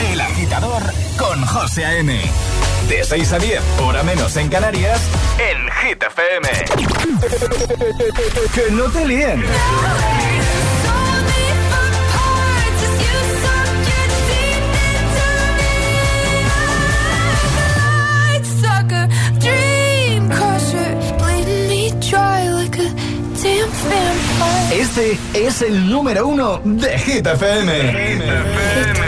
El agitador con José A.M. De 6 a 10, hora menos en Canarias, en Hit FM. que no te líen. Este es el número uno de Hit FM. Give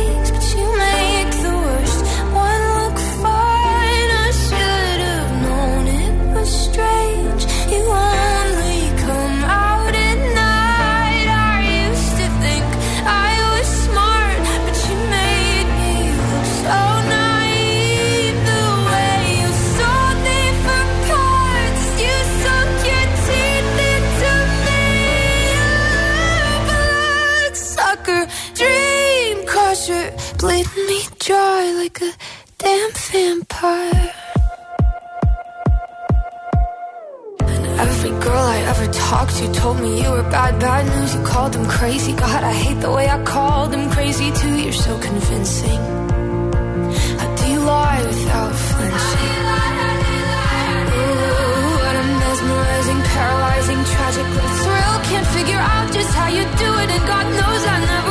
like a damn vampire. And every girl I ever talked to told me you were bad, bad news. You called them crazy. God, I hate the way I called them crazy too. You're so convincing. How do you lie without flinching? Ooh, what a mesmerizing, paralyzing, tragic little thrill. Can't figure out just how you do it, and God knows I never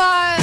Bye.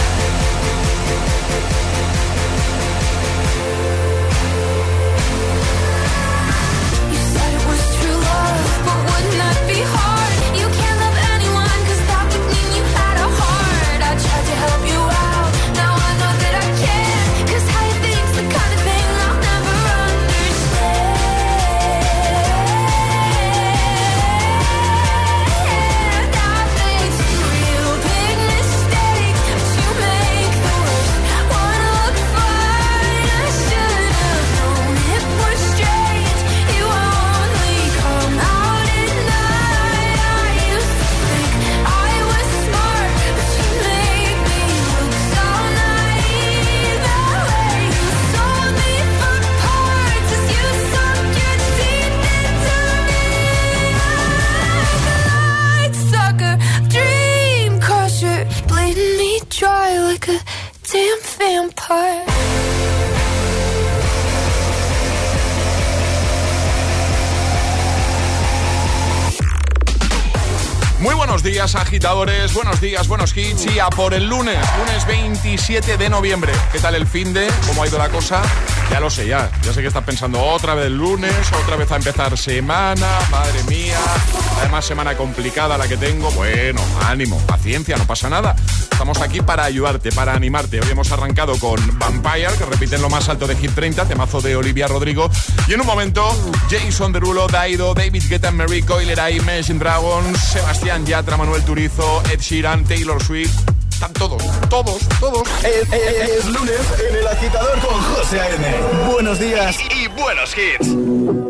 Damn vampire. Muy buenos días, agitadores. Buenos días, buenos hits. Y a por el lunes, lunes 27 de noviembre. ¿Qué tal el fin de? ¿Cómo ha ido la cosa? Ya lo sé, ya. Ya sé que estás pensando otra vez lunes, otra vez a empezar semana. Madre mía. Además, semana complicada la que tengo. Bueno, ánimo, paciencia, no pasa nada. Estamos aquí para ayudarte, para animarte. Hoy hemos arrancado con Vampire, que repiten lo más alto de Hit 30, temazo de Olivia Rodrigo. Y en un momento, Jason Derulo, Daido, David Guetta, Mary Coiler, Imagine Dragons, Sebastián Yatra, Manuel Turizo, Ed Sheeran, Taylor Swift. Están todos, todos, todos. Es, es- es lunes en el agitador con José A.M. Buenos días. Y, y buenos hits.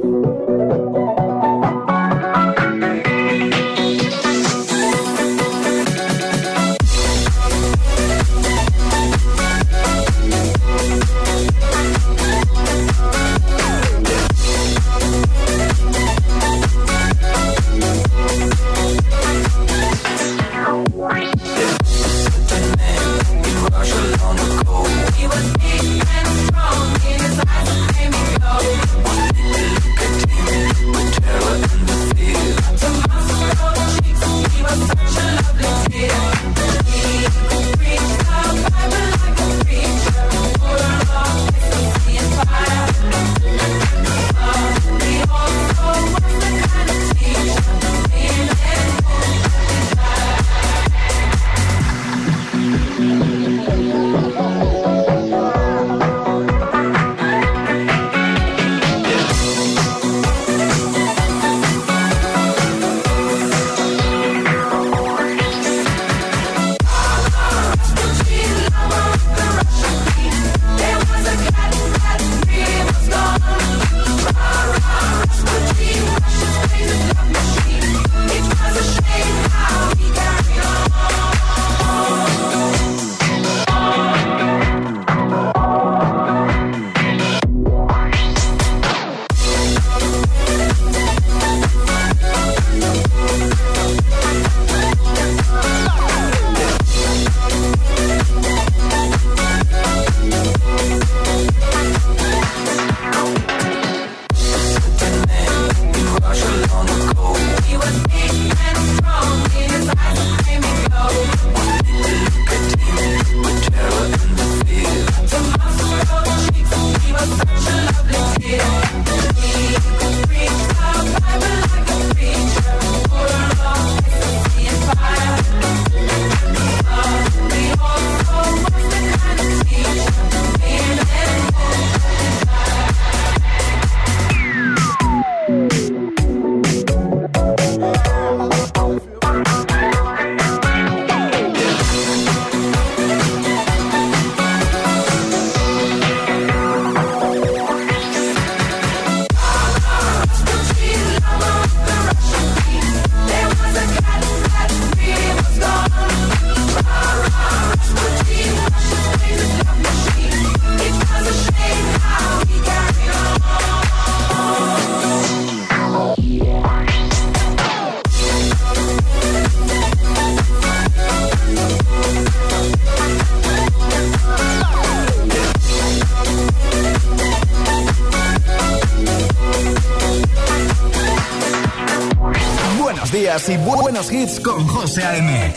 Y buenos hits con José A.M.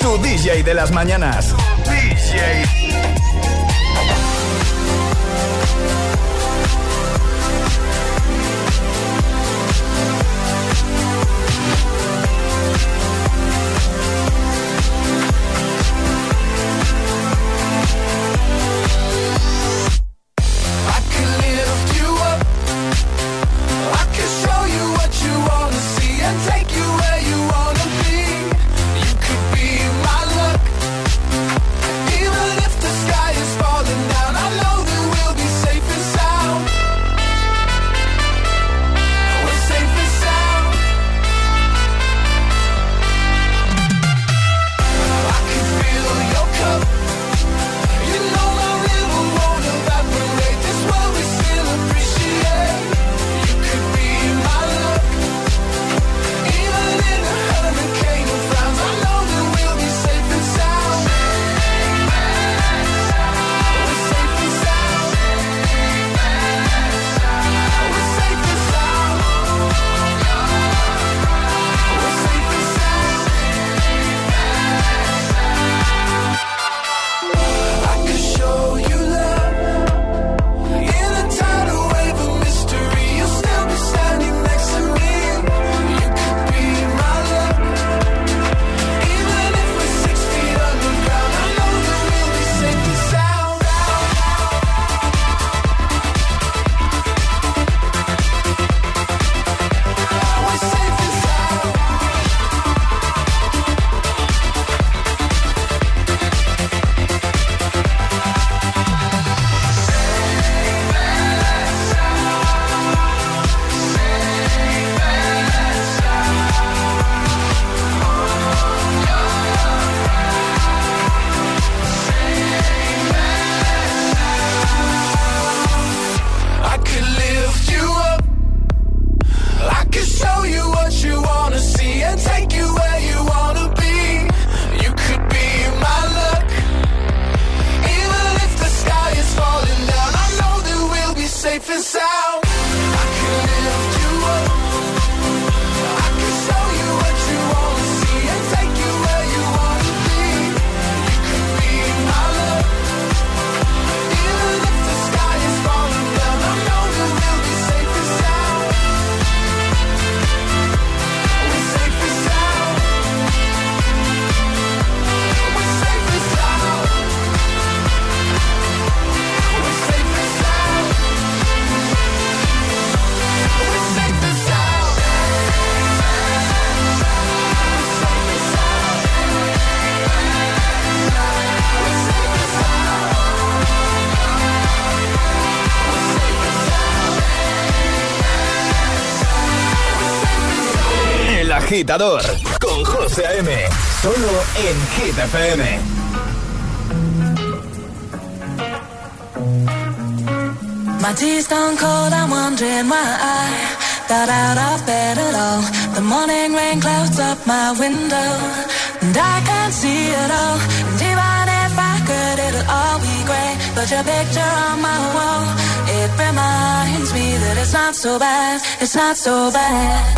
Tu DJ de las mañanas. DJ. Con José A.M. Solo en Hit. My tea's gone cold, I'm wondering why I got out of bed at all. The morning rain clouds up my window, and I can't see it all. And if I could, it'll all be great. But your picture on my wall, it reminds me that it's not so bad, it's not so bad.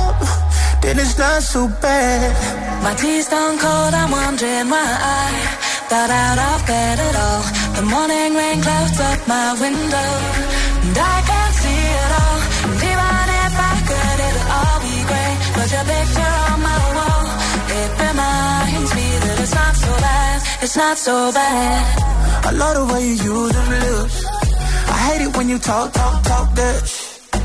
then it's not so bad. My tea's gone cold, I'm wondering why I got out of bed at all. The morning rain clouds up my window, and I can't see it all. And even if I could, it'll all be great. But your picture on my wall, it reminds me that it's not so bad, it's not so bad. I love the way you use them lips. I hate it when you talk, talk, talk that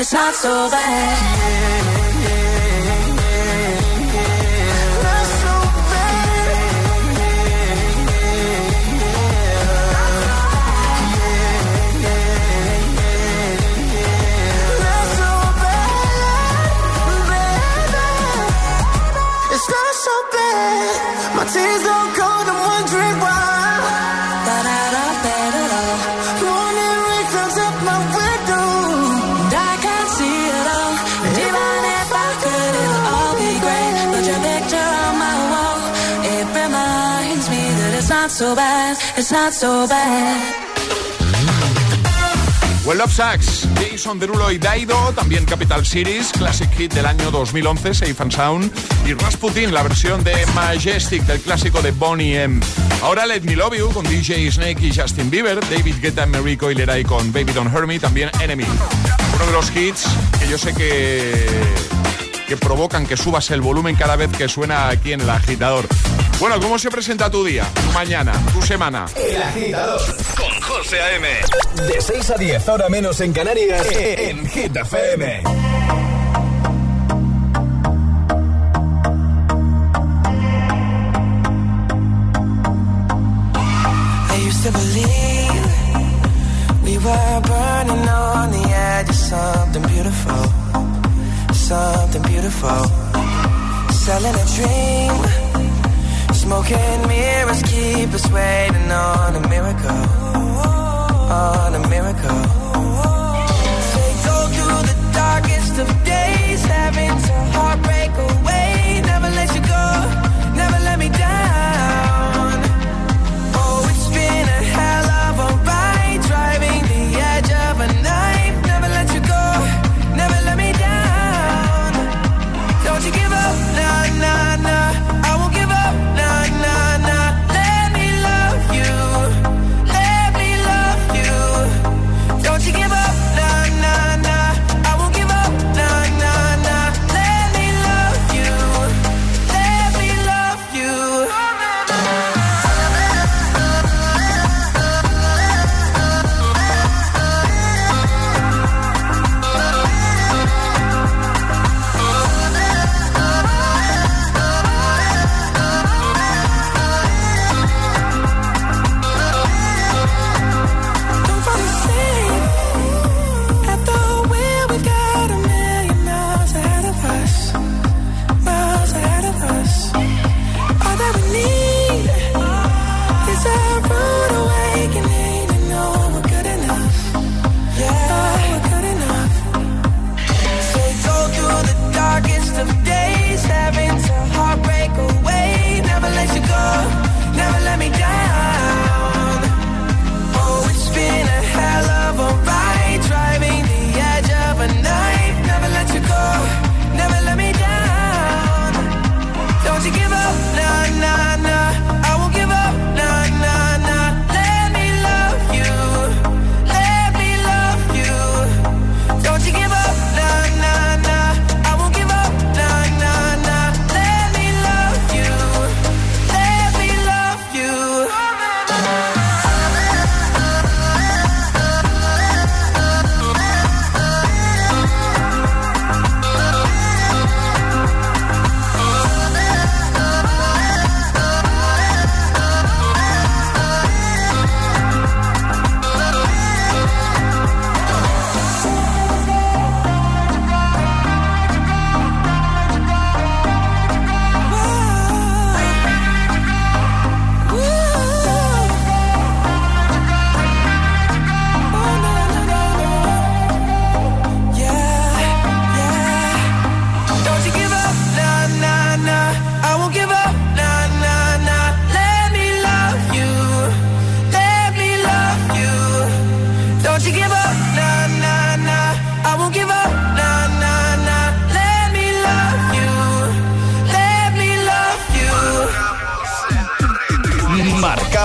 It's not so bad. tears don't so bad. It's not so bad. Well Sax, Jason Derulo y Daido, también Capital Cities, Classic Hit del año 2011, Safe and Sound, y Rasputin, la versión de Majestic del clásico de Bonnie M. Ahora Let Me Love You con DJ Snake y Justin Bieber, David Guetta, Mary Coileray con Baby Don't Hurt Me, también Enemy. Uno de los hits que yo sé que, que provocan que subas el volumen cada vez que suena aquí en el agitador. Bueno, ¿cómo se presenta tu día, tu mañana, tu semana? El agitador con José A.M. De 6 a 10, ahora menos en Canarias, en Hit FM. I used to believe we were burning on the edge of something beautiful, something beautiful. Selling a dream Smoking mirrors keep us waiting on a miracle, on a miracle. They go through the darkest of days, having to heartbreak away. Never let you go, never let me down.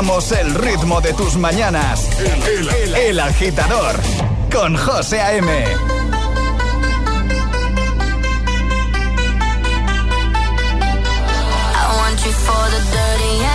El ritmo de tus mañanas. El, agitador con José A.M. For the dirty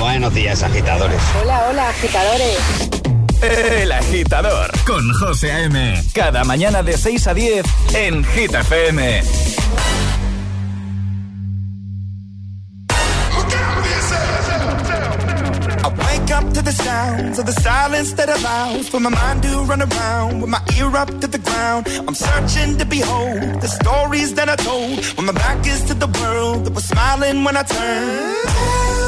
Buenos días, agitadores. Hola, hola, agitadores. El agitador con José A.M. Cada mañana de 6 a 10 en Gita FM. up to the sounds of the silence that allows for my mind to run around with my ear up to the ground. I'm searching to behold the stories that I told when my back is to the world that was smiling when I turned.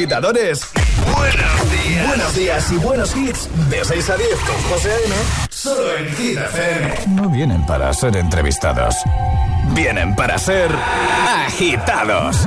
agitadores. Buenos días. Buenos días y buenos hits. De 6 a 10 con José A.M. Solo en Hit FM. No vienen para ser entrevistados. Vienen para ser agitados.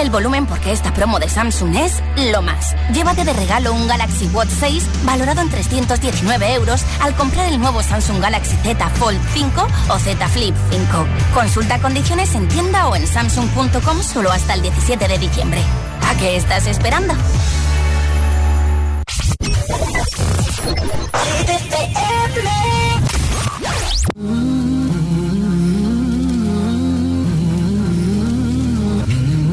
El volumen porque esta promo de Samsung es lo más. Llévate de regalo un Galaxy Watch 6 valorado en 319 euros al comprar el nuevo Samsung Galaxy Z Fold 5 o Z Flip 5. Consulta condiciones en tienda o en samsung.com solo hasta el 17 de diciembre. ¿A qué estás esperando?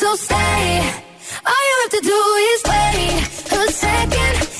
so stay. All you have to do is wait a second.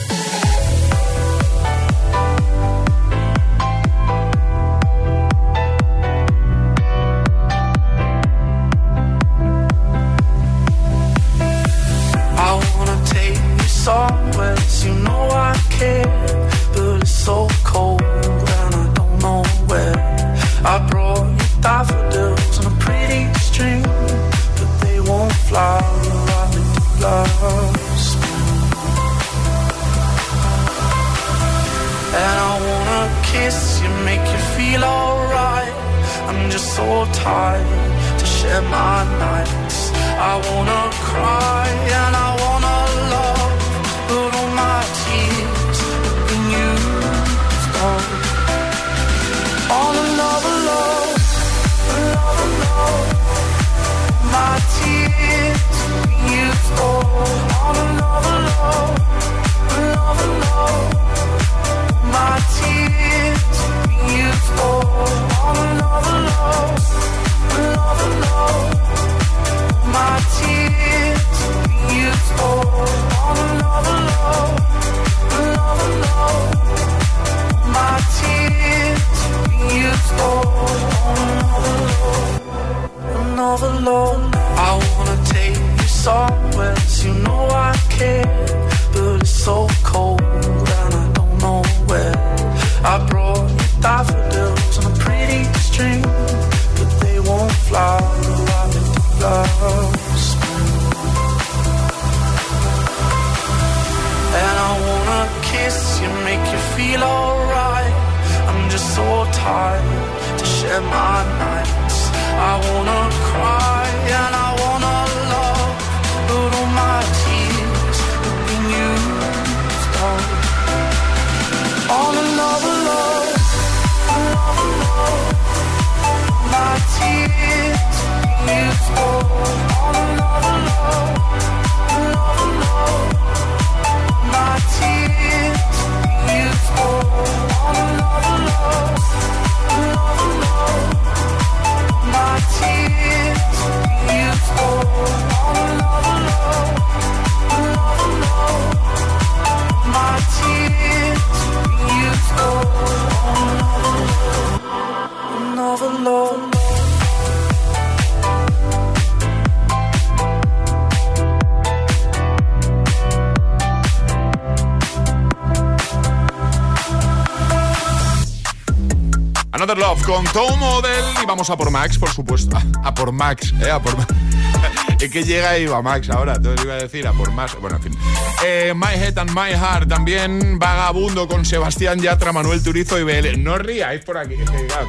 a por Max, por supuesto. A, por Max, ¿eh? A por Es que llega y va Max ahora, entonces iba a decir a por más. Bueno, en fin. Eh, my Head and My Heart también vagabundo con Sebastián Yatra, Manuel Turizo y BL. No ríais por aquí.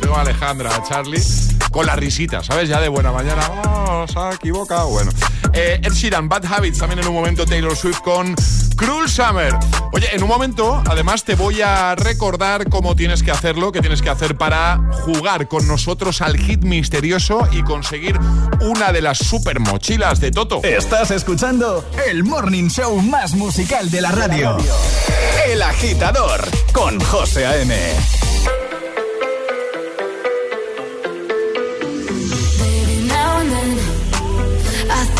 Tengo a Alejandra, a Charlie con la risita, ¿sabes? Ya de buena mañana. Oh, se ha equivocado. Bueno. Eh, Ed Sheeran, Bad Habits, también en un momento Taylor Swift con Cruel Summer. Oye, en un momento, además, te voy a recordar cómo tienes que hacerlo, qué tienes que hacer para jugar con nosotros al hit misterioso y conseguir una de las super mochilas de Toto. Estás escuchando el morning show más musical de la radio. El agitador con José A.M.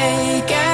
make it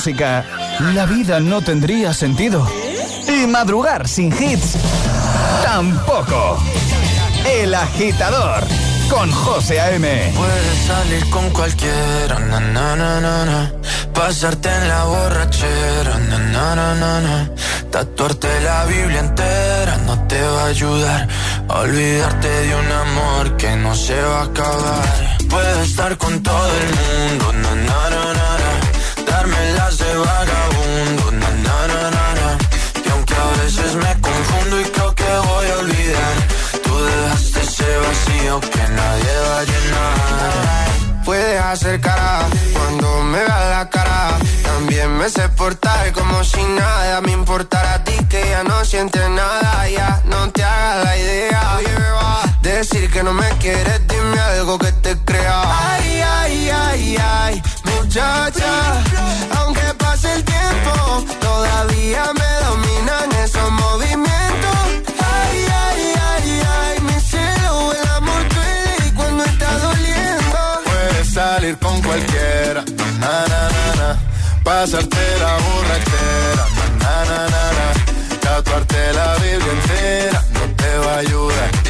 Música, la vida no tendría sentido. Y madrugar sin hits, tampoco. El agitador, con José A.M. Puedes salir con cualquiera, na, na, na. Pasarte en la borrachera, na. Tatuarte la Biblia entera no te va a ayudar. Olvidarte de un amor que no se va a acabar. Puedes estar con todo el mundo, na, na, na. Darme las de vagabundo, na, na, na, na, na. Y aunque a veces me confundo y creo que voy a olvidar, tú dejaste ese vacío que nadie va a llenar. Puedes hacer cara cuando me veas la cara. También me sé portar como si nada me importara a ti que ya no sientes nada. Ya no te hagas la idea. Decir que no me quieres, dime algo que te crea. Ay, ay, ay, ay, muchacha. Aunque pase el tiempo, todavía me dominan esos movimientos. Ay, ay, ay, ay, mi cielo, el amor duele y cuando está doliendo. Puedes salir con cualquiera, na, na, na, na. Pasarte la borrachera, na, na, na, na. Tatuarte la Biblia entera no te va a ayudar.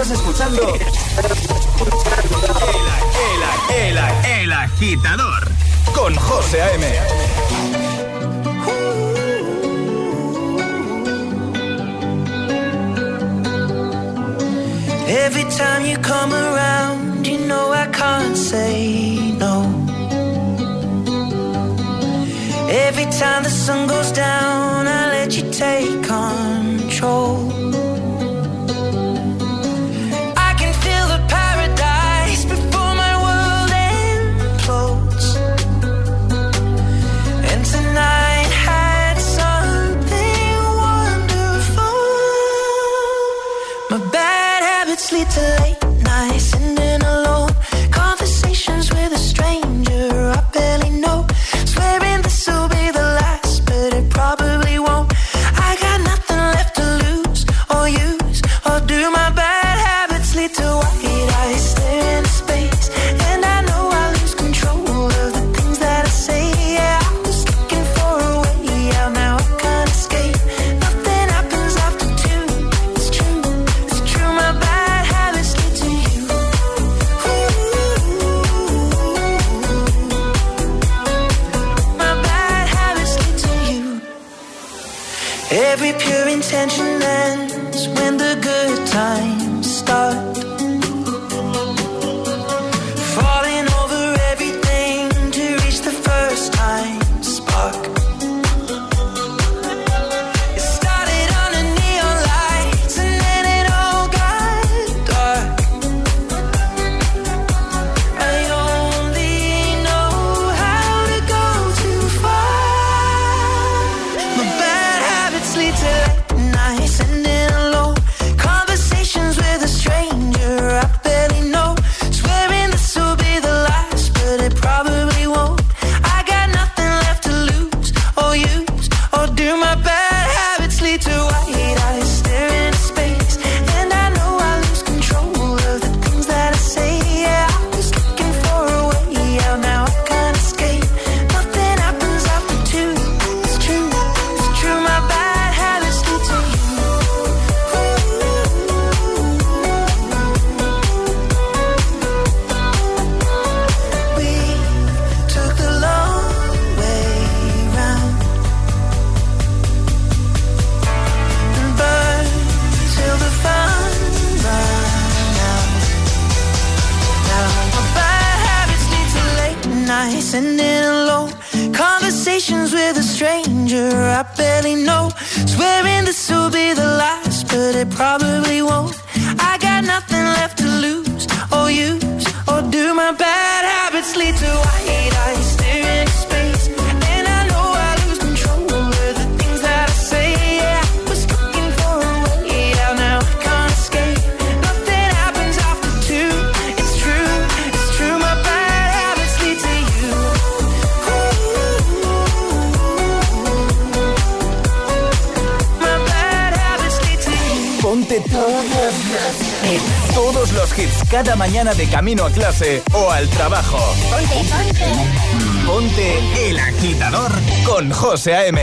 Estás escuchando el, el, el, agitador con José A.M. Every time you come around, you know I can't say no. Every time the sun goes down, I let you take sweet camino a clase o al trabajo. Ponte, ponte. Ponte el agitador con José A.M.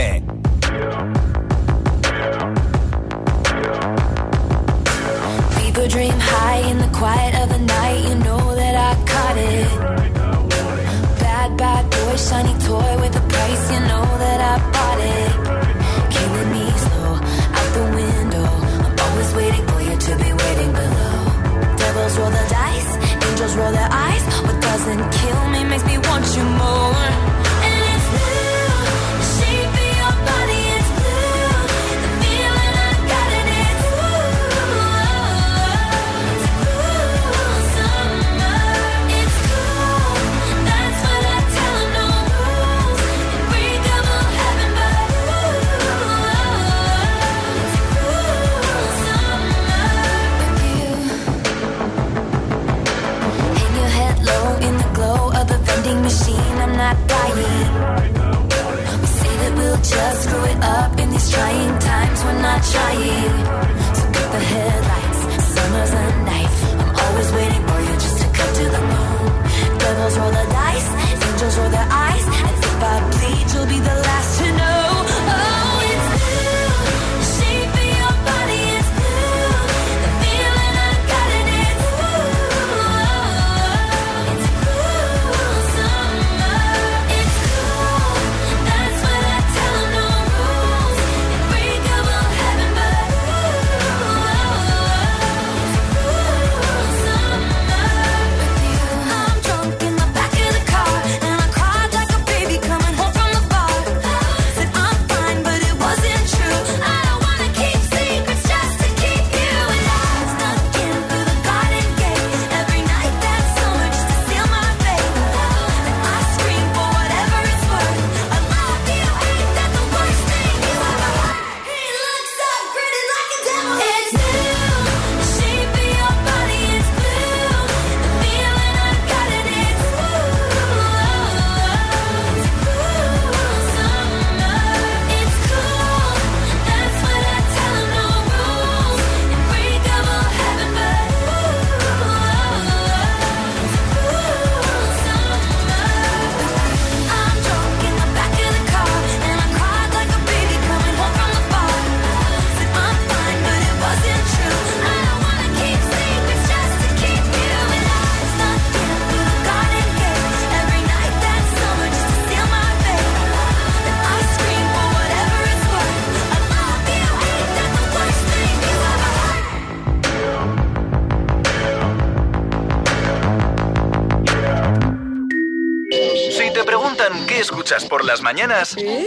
mañanas. ¿Eh?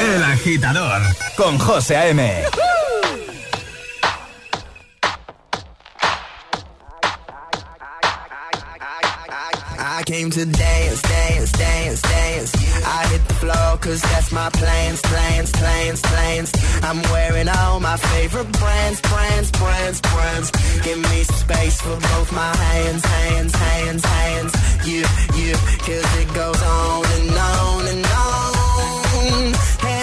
El agitador con José A.M. I came today. cause that's my plans, plans, plans, plans. I'm wearing all my favorite brands, brands, brands, brands. Give me space for both my hands, hands, hands, hands. You, you, cause it goes on and on and on. Hey,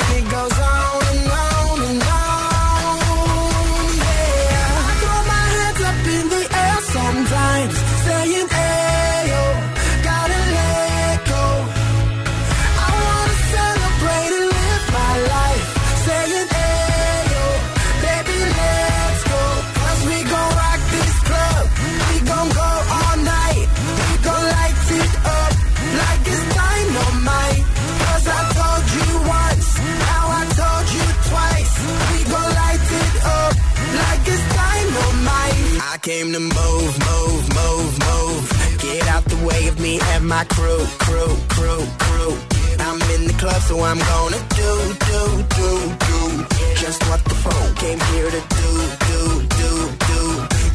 my crew, crew, crew, crew. I'm in the club, so I'm gonna do, do, do, do. Just what the phone came here to do, do, do, do.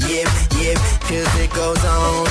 Yeah, yep, cause it goes on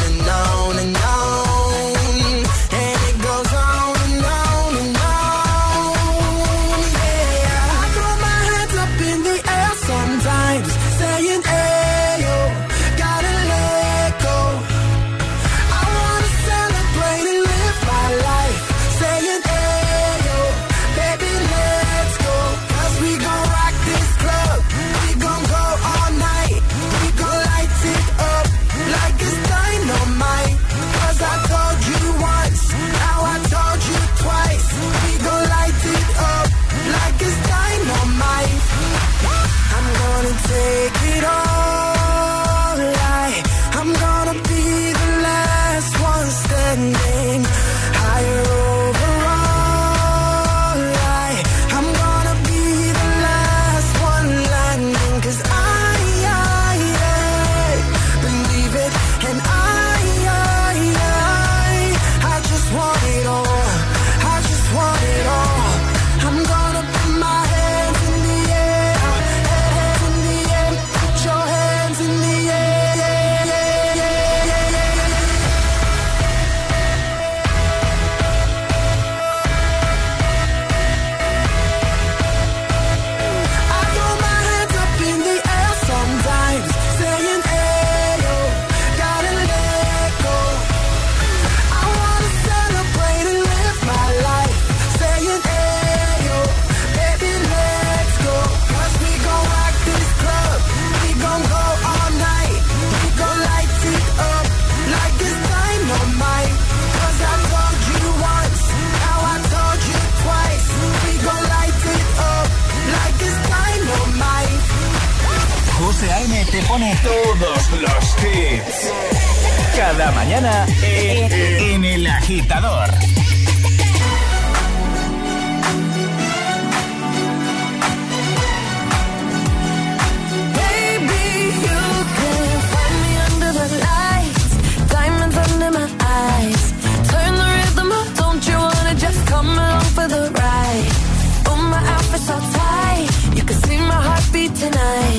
todos los hits. Cada mañana en El Agitador. tonight.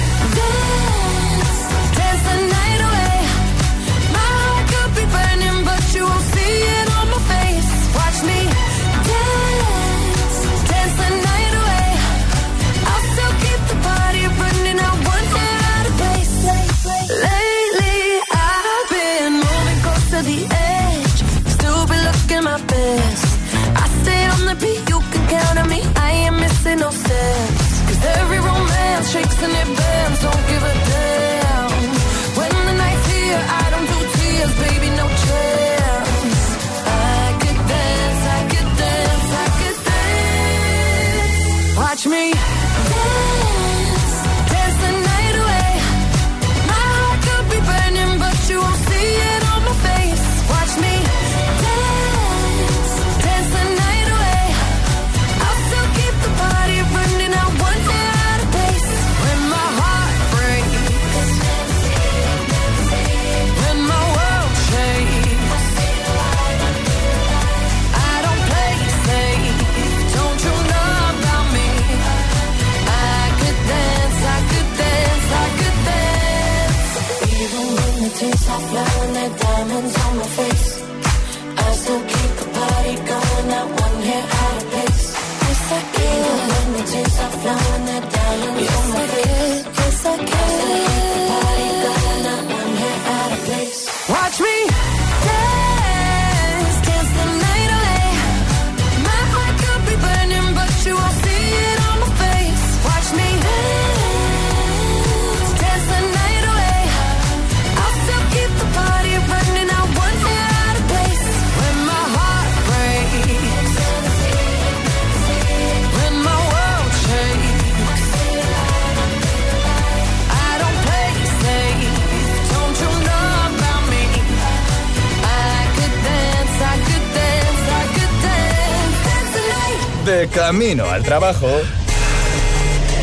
camino al trabajo.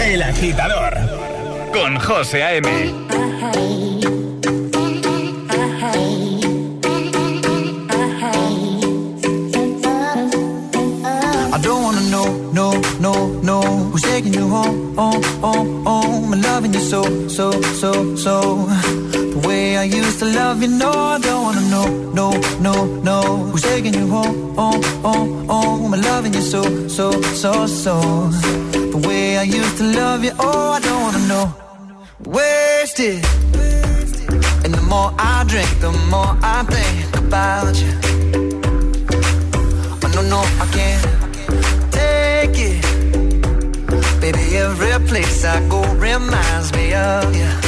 El Agitador. Con José A.M. I don't wanna know, no, no, no Who's taking you home, home, home, home I'm loving you so, so, so, so The way I used to love you, no I don't wanna know, no, no, no Who's taking you home, home, home, home I'm loving you so, so, so, so The way I used to love you, oh I don't wanna know Wasted And the more I drink, the more I think about you Oh no, no, I can't take it. Baby, every place I go reminds me of you.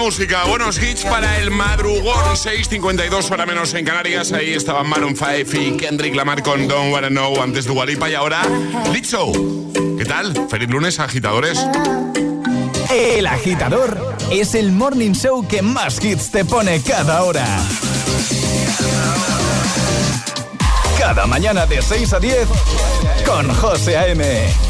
Música, buenos hits para el madrugón 6.52 para menos en Canarias. Ahí estaban Maroon 5 y Kendrick Lamar con Don't Wanna Know antes de Walipa y ahora Lizzo. ¿Qué tal? Feliz lunes, agitadores. El agitador es el morning show que más hits te pone cada hora. Cada mañana de 6 a 10 con José A.M.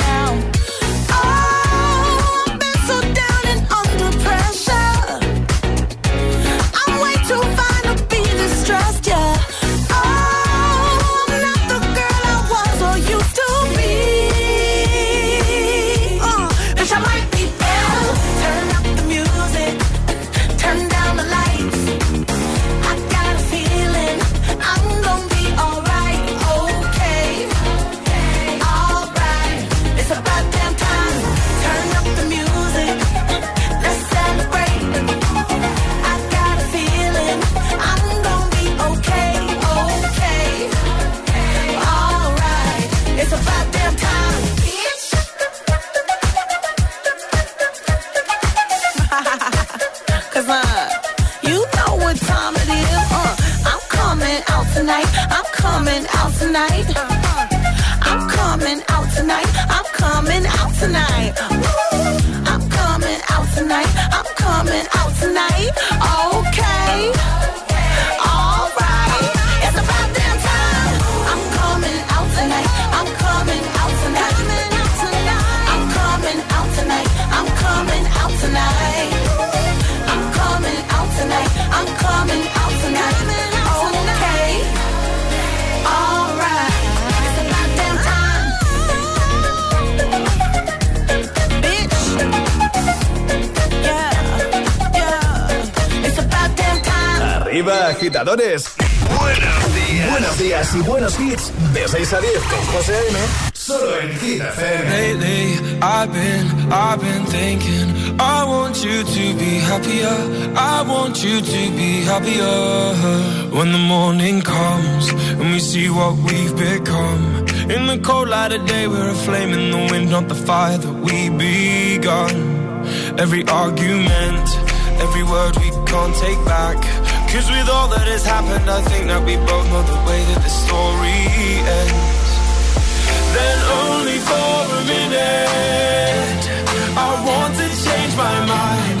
Tonight. Agitadores. Buenos días. Buenos días y buenos hits. De 6 a 10 con José A.M. Solo en Hit FM. Lately, I've been, I've been thinking, I want you to be happier. I want you to be happier. When the morning comes and we see what we've become. In the cold light of day, we're a flame in the wind, not the fire that we begun. Every argument, every word we can't take back. Cause with all that has happened, I think that we both know the way that the story ends. Then only for a minute I want to change my mind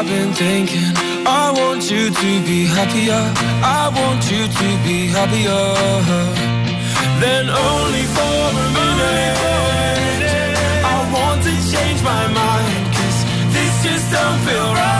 I've been thinking. I want you to be happier. I want you to be happier. Then only for a minute. I want to change my mind. Cause this just don't feel right